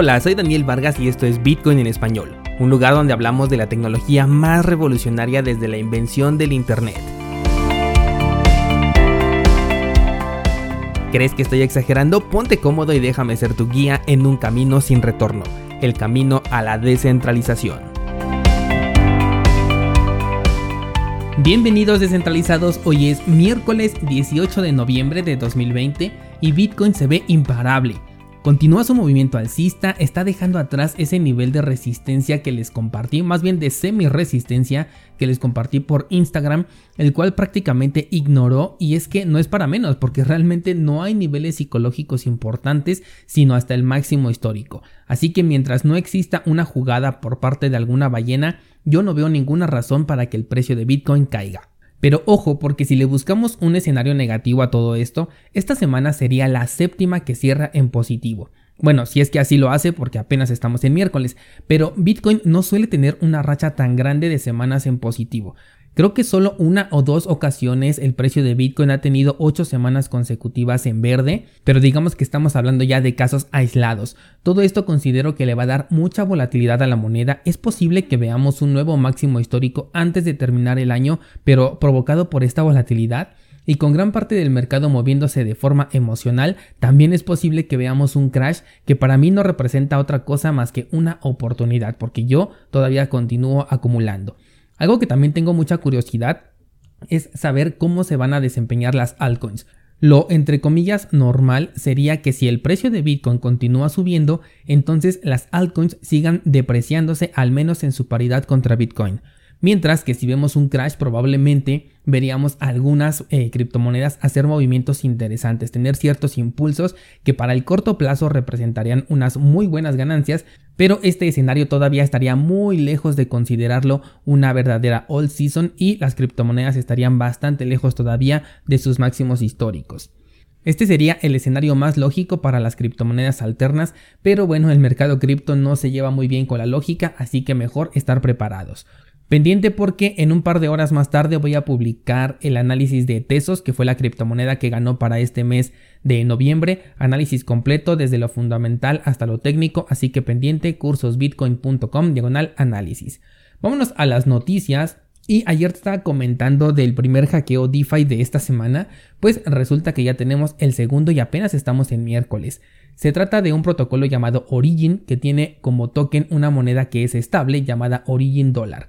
Hola, soy Daniel Vargas y esto es Bitcoin en español, un lugar donde hablamos de la tecnología más revolucionaria desde la invención del Internet. ¿Crees que estoy exagerando? Ponte cómodo y déjame ser tu guía en un camino sin retorno, el camino a la descentralización. Bienvenidos descentralizados, hoy es miércoles 18 de noviembre de 2020 y Bitcoin se ve imparable Continúa su movimiento alcista, está dejando atrás ese nivel de resistencia que les compartí, más bien de semi-resistencia que les compartí por Instagram, el cual prácticamente ignoró y es que no es para menos, porque realmente no hay niveles psicológicos importantes, sino hasta el máximo histórico. Así que mientras no exista una jugada por parte de alguna ballena, yo no veo ninguna razón para que el precio de Bitcoin caiga. Pero ojo, porque si le buscamos un escenario negativo a todo esto, esta semana sería la séptima que cierra en positivo. Bueno, si es que así lo hace porque apenas estamos en miércoles, pero Bitcoin no suele tener una racha tan grande de semanas en positivo. Creo que solo una o dos ocasiones el precio de Bitcoin ha tenido 8 semanas consecutivas en verde, pero digamos que estamos hablando ya de casos aislados. Todo esto considero que le va a dar mucha volatilidad a la moneda. Es posible que veamos un nuevo máximo histórico antes de terminar el año, pero provocado por esta volatilidad. Y con gran parte del mercado moviéndose de forma emocional, también es posible que veamos un crash que para mí no representa otra cosa más que una oportunidad, porque yo todavía continúo acumulando. Algo que también tengo mucha curiosidad es saber cómo se van a desempeñar las altcoins. Lo entre comillas normal sería que si el precio de Bitcoin continúa subiendo, entonces las altcoins sigan depreciándose al menos en su paridad contra Bitcoin. Mientras que si vemos un crash probablemente veríamos algunas eh, criptomonedas hacer movimientos interesantes, tener ciertos impulsos que para el corto plazo representarían unas muy buenas ganancias, pero este escenario todavía estaría muy lejos de considerarlo una verdadera all season y las criptomonedas estarían bastante lejos todavía de sus máximos históricos. Este sería el escenario más lógico para las criptomonedas alternas, pero bueno, el mercado cripto no se lleva muy bien con la lógica, así que mejor estar preparados. Pendiente porque en un par de horas más tarde voy a publicar el análisis de Tesos, que fue la criptomoneda que ganó para este mes de noviembre. Análisis completo desde lo fundamental hasta lo técnico, así que pendiente cursosbitcoin.com diagonal análisis. Vámonos a las noticias. Y ayer estaba comentando del primer hackeo DeFi de esta semana, pues resulta que ya tenemos el segundo y apenas estamos en miércoles. Se trata de un protocolo llamado Origin que tiene como token una moneda que es estable llamada Origin Dollar.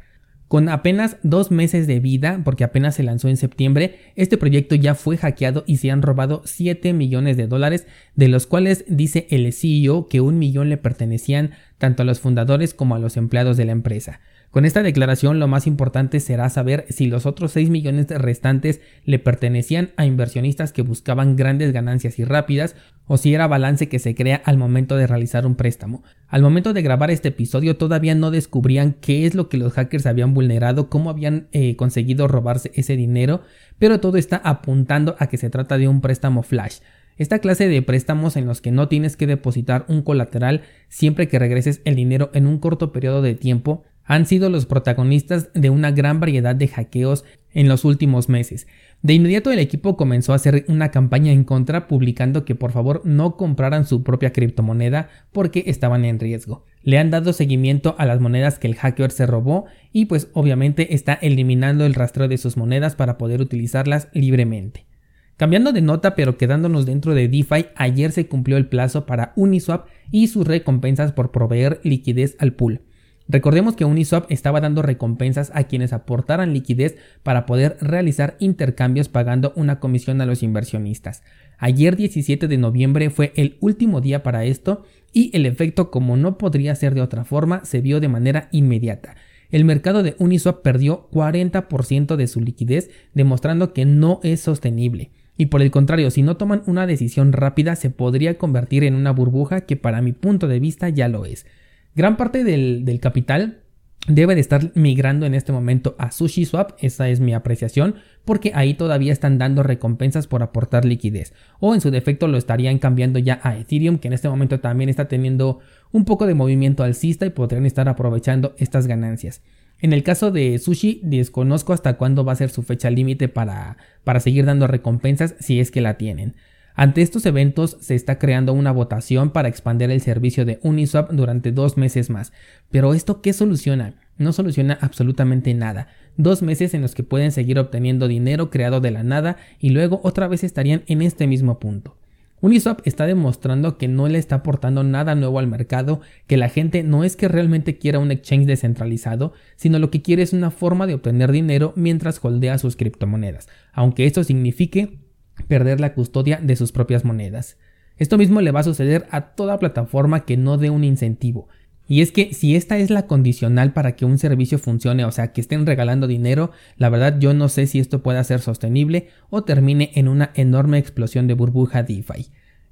Con apenas dos meses de vida, porque apenas se lanzó en septiembre, este proyecto ya fue hackeado y se han robado 7 millones de dólares, de los cuales dice el CEO que un millón le pertenecían tanto a los fundadores como a los empleados de la empresa. Con esta declaración lo más importante será saber si los otros 6 millones restantes le pertenecían a inversionistas que buscaban grandes ganancias y rápidas o si era balance que se crea al momento de realizar un préstamo. Al momento de grabar este episodio todavía no descubrían qué es lo que los hackers habían vulnerado, cómo habían eh, conseguido robarse ese dinero, pero todo está apuntando a que se trata de un préstamo flash. Esta clase de préstamos en los que no tienes que depositar un colateral siempre que regreses el dinero en un corto periodo de tiempo han sido los protagonistas de una gran variedad de hackeos en los últimos meses. De inmediato el equipo comenzó a hacer una campaña en contra publicando que por favor no compraran su propia criptomoneda porque estaban en riesgo. Le han dado seguimiento a las monedas que el hacker se robó y pues obviamente está eliminando el rastreo de sus monedas para poder utilizarlas libremente. Cambiando de nota pero quedándonos dentro de DeFi, ayer se cumplió el plazo para Uniswap y sus recompensas por proveer liquidez al pool. Recordemos que Uniswap estaba dando recompensas a quienes aportaran liquidez para poder realizar intercambios pagando una comisión a los inversionistas. Ayer 17 de noviembre fue el último día para esto y el efecto como no podría ser de otra forma se vio de manera inmediata. El mercado de Uniswap perdió 40% de su liquidez demostrando que no es sostenible. Y por el contrario, si no toman una decisión rápida se podría convertir en una burbuja que para mi punto de vista ya lo es. Gran parte del, capital debe de estar migrando en este momento a SushiSwap, esa es mi apreciación, porque ahí todavía están dando recompensas por aportar liquidez, o en su defecto lo estarían cambiando ya a Ethereum, que en este momento también está teniendo un poco de movimiento alcista y podrían estar aprovechando estas ganancias. En el caso de Sushi, desconozco hasta cuándo va a ser su fecha límite para, para seguir dando recompensas si es que la tienen. Ante estos eventos se está creando una votación para expandir el servicio de Uniswap durante dos meses más. Pero ¿esto qué soluciona? No soluciona absolutamente nada. Dos meses en los que pueden seguir obteniendo dinero creado de la nada y luego otra vez estarían en este mismo punto. Uniswap está demostrando que no le está aportando nada nuevo al mercado, que la gente no es que realmente quiera un exchange descentralizado, sino lo que quiere es una forma de obtener dinero mientras holdea sus criptomonedas, aunque esto signifique perder la custodia de sus propias monedas. Esto mismo le va a suceder a toda plataforma que no dé un incentivo. Y es que si esta es la condicional para que un servicio funcione, o sea, que estén regalando dinero, la verdad yo no sé si esto pueda ser sostenible o termine en una enorme explosión de burbuja DeFi.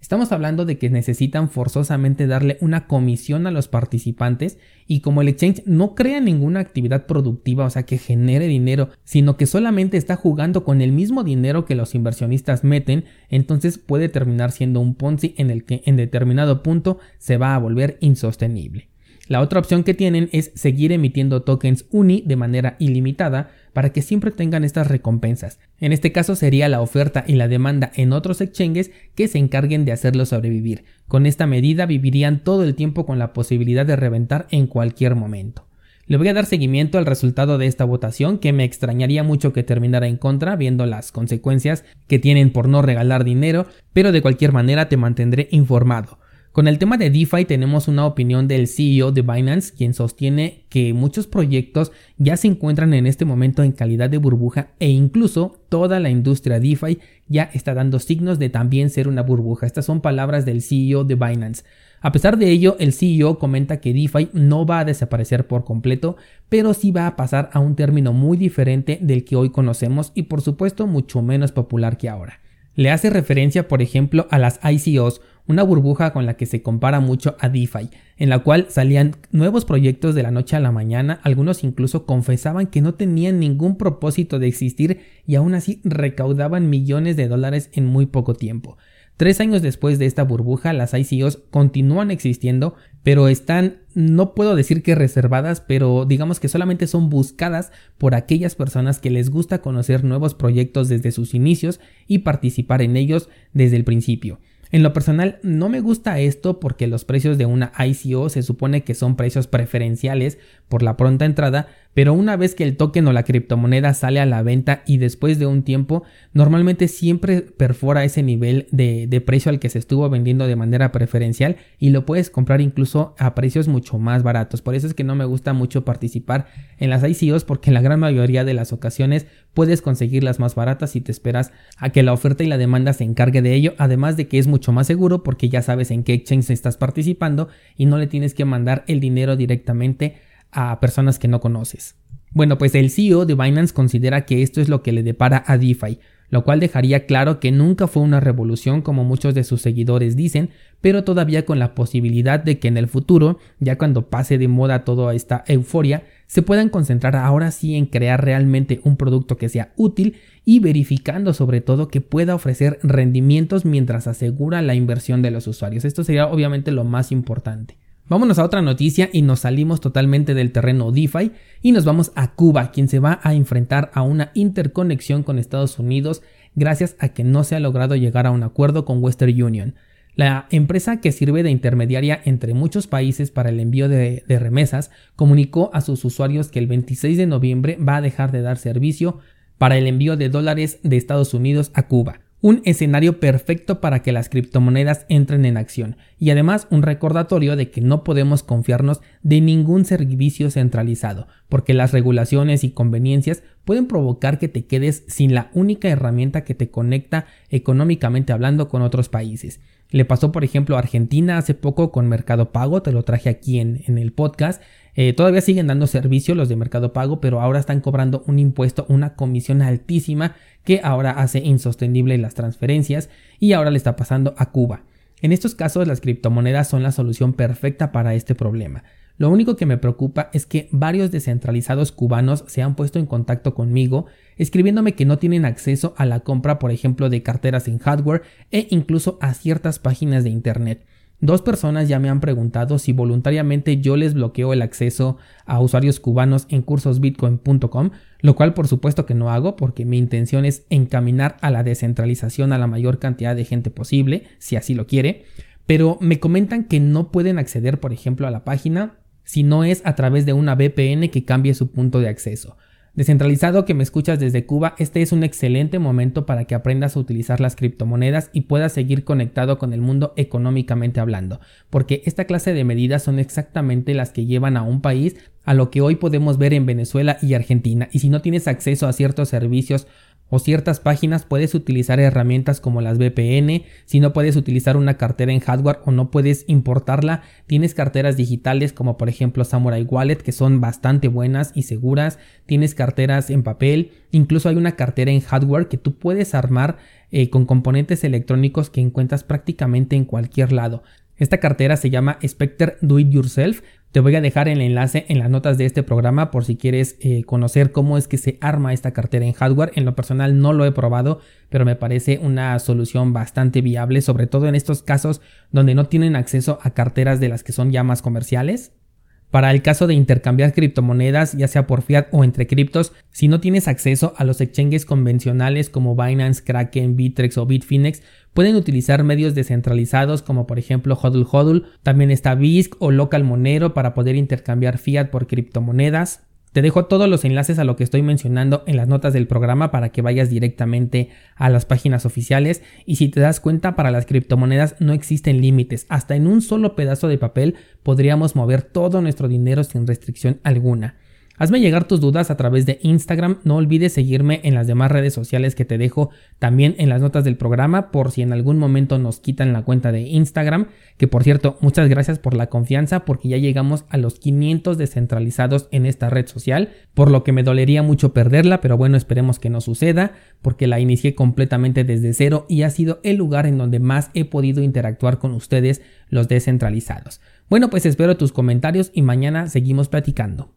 Estamos hablando de que necesitan forzosamente darle una comisión a los participantes y como el exchange no crea ninguna actividad productiva, o sea, que genere dinero, sino que solamente está jugando con el mismo dinero que los inversionistas meten, entonces puede terminar siendo un Ponzi en el que en determinado punto se va a volver insostenible. La otra opción que tienen es seguir emitiendo tokens UNI de manera ilimitada para que siempre tengan estas recompensas. En este caso sería la oferta y la demanda en otros exchanges que se encarguen de hacerlo sobrevivir. Con esta medida vivirían todo el tiempo con la posibilidad de reventar en cualquier momento. Le voy a dar seguimiento al resultado de esta votación que me extrañaría mucho que terminara en contra viendo las consecuencias que tienen por no regalar dinero, pero de cualquier manera te mantendré informado. Con el tema de DeFi tenemos una opinión del CEO de Binance, quien sostiene que muchos proyectos ya se encuentran en este momento en calidad de burbuja e incluso toda la industria DeFi ya está dando signos de también ser una burbuja. Estas son palabras del CEO de Binance. A pesar de ello, el CEO comenta que DeFi no va a desaparecer por completo, pero sí va a pasar a un término muy diferente del que hoy conocemos y por supuesto mucho menos popular que ahora. Le hace referencia, por ejemplo, a las ICOs, una burbuja con la que se compara mucho a DeFi, en la cual salían nuevos proyectos de la noche a la mañana, algunos incluso confesaban que no tenían ningún propósito de existir y aún así recaudaban millones de dólares en muy poco tiempo. Tres años después de esta burbuja, las ICOs continúan existiendo, pero están, no puedo decir que reservadas, pero digamos que solamente son buscadas por aquellas personas que les gusta conocer nuevos proyectos desde sus inicios y participar en ellos desde el principio. En lo personal no me gusta esto porque los precios de una ICO se supone que son precios preferenciales por la pronta entrada, pero una vez que el token o la criptomoneda sale a la venta y después de un tiempo, normalmente siempre perfora ese nivel de, precio al que se estuvo vendiendo de manera preferencial y lo puedes comprar incluso a precios mucho más baratos. Por eso es que no me gusta mucho participar en las ICOs porque en la gran mayoría de las ocasiones puedes conseguirlas más baratas si te esperas a que la oferta y la demanda se encargue de ello, además de que es mucho más seguro porque ya sabes en qué exchange estás participando y no le tienes que mandar el dinero directamente a personas que no conoces. Bueno, pues el CEO de Binance considera que esto es lo que le depara a DeFi, lo cual dejaría claro que nunca fue una revolución como muchos de sus seguidores dicen, pero todavía con la posibilidad de que en el futuro, ya cuando pase de moda toda esta euforia, se puedan concentrar ahora sí en crear realmente un producto que sea útil y verificando sobre todo que pueda ofrecer rendimientos mientras asegura la inversión de los usuarios. Esto sería obviamente lo más importante. Vámonos a otra noticia y nos salimos totalmente del terreno DeFi y nos vamos a Cuba, quien se va a enfrentar a una interconexión con Estados Unidos gracias a que no se ha logrado llegar a un acuerdo con Western Union. La empresa que sirve de intermediaria entre muchos países para el envío de, de, remesas comunicó a sus usuarios que el 26 de noviembre va a dejar de dar servicio para el envío de dólares de Estados Unidos a Cuba un escenario perfecto para que las criptomonedas entren en acción y además un recordatorio de que no podemos confiarnos de ningún servicio centralizado, porque las regulaciones y conveniencias pueden provocar que te quedes sin la única herramienta que te conecta económicamente hablando con otros países. Le pasó, por ejemplo, a Argentina hace poco con Mercado Pago, te lo traje aquí en, en el podcast, eh, todavía siguen dando servicio los de Mercado Pago, pero ahora están cobrando un impuesto, una comisión altísima que ahora hace insostenible las transferencias y ahora le está pasando a Cuba. En estos casos las criptomonedas son la solución perfecta para este problema. Lo único que me preocupa es que varios descentralizados cubanos se han puesto en contacto conmigo escribiéndome que no tienen acceso a la compra por ejemplo de carteras en hardware e incluso a ciertas páginas de internet. Dos personas ya me han preguntado si voluntariamente yo les bloqueo el acceso a usuarios cubanos en cursosbitcoin.com, lo cual por supuesto que no hago porque mi intención es encaminar a la descentralización a la mayor cantidad de gente posible, si así lo quiere, pero me comentan que no pueden acceder, por ejemplo, a la página si no es a través de una VPN que cambie su punto de acceso. Descentralizado que me escuchas desde Cuba, este es un excelente momento para que aprendas a utilizar las criptomonedas y puedas seguir conectado con el mundo económicamente hablando, porque esta clase de medidas son exactamente las que llevan a un país a lo que hoy podemos ver en Venezuela y Argentina, y si no tienes acceso a ciertos servicios o ciertas páginas puedes utilizar herramientas como las VPN, si no puedes utilizar una cartera en hardware o no puedes importarla, tienes carteras digitales como por ejemplo Samurai Wallet que son bastante buenas y seguras, tienes carteras en papel, incluso hay una cartera en hardware que tú puedes armar eh, con componentes electrónicos que encuentras prácticamente en cualquier lado. Esta cartera se llama Spectre Do It Yourself. Te voy a dejar el enlace en las notas de este programa por si quieres eh, conocer cómo es que se arma esta cartera en hardware. En lo personal no lo he probado, pero me parece una solución bastante viable, sobre todo en estos casos donde no tienen acceso a carteras de las que son ya más comerciales. Para el caso de intercambiar criptomonedas, ya sea por fiat o entre criptos, si no tienes acceso a los exchanges convencionales como Binance, Kraken, Bitrex o Bitfinex, pueden utilizar medios descentralizados como por ejemplo Hodl Hodl, también está BISC o Local Monero para poder intercambiar fiat por criptomonedas. Te dejo todos los enlaces a lo que estoy mencionando en las notas del programa para que vayas directamente a las páginas oficiales y si te das cuenta para las criptomonedas no existen límites, hasta en un solo pedazo de papel podríamos mover todo nuestro dinero sin restricción alguna. Hazme llegar tus dudas a través de Instagram, no olvides seguirme en las demás redes sociales que te dejo también en las notas del programa por si en algún momento nos quitan la cuenta de Instagram, que por cierto, muchas gracias por la confianza porque ya llegamos a los 500 descentralizados en esta red social, por lo que me dolería mucho perderla, pero bueno, esperemos que no suceda porque la inicié completamente desde cero y ha sido el lugar en donde más he podido interactuar con ustedes los descentralizados. Bueno, pues espero tus comentarios y mañana seguimos platicando.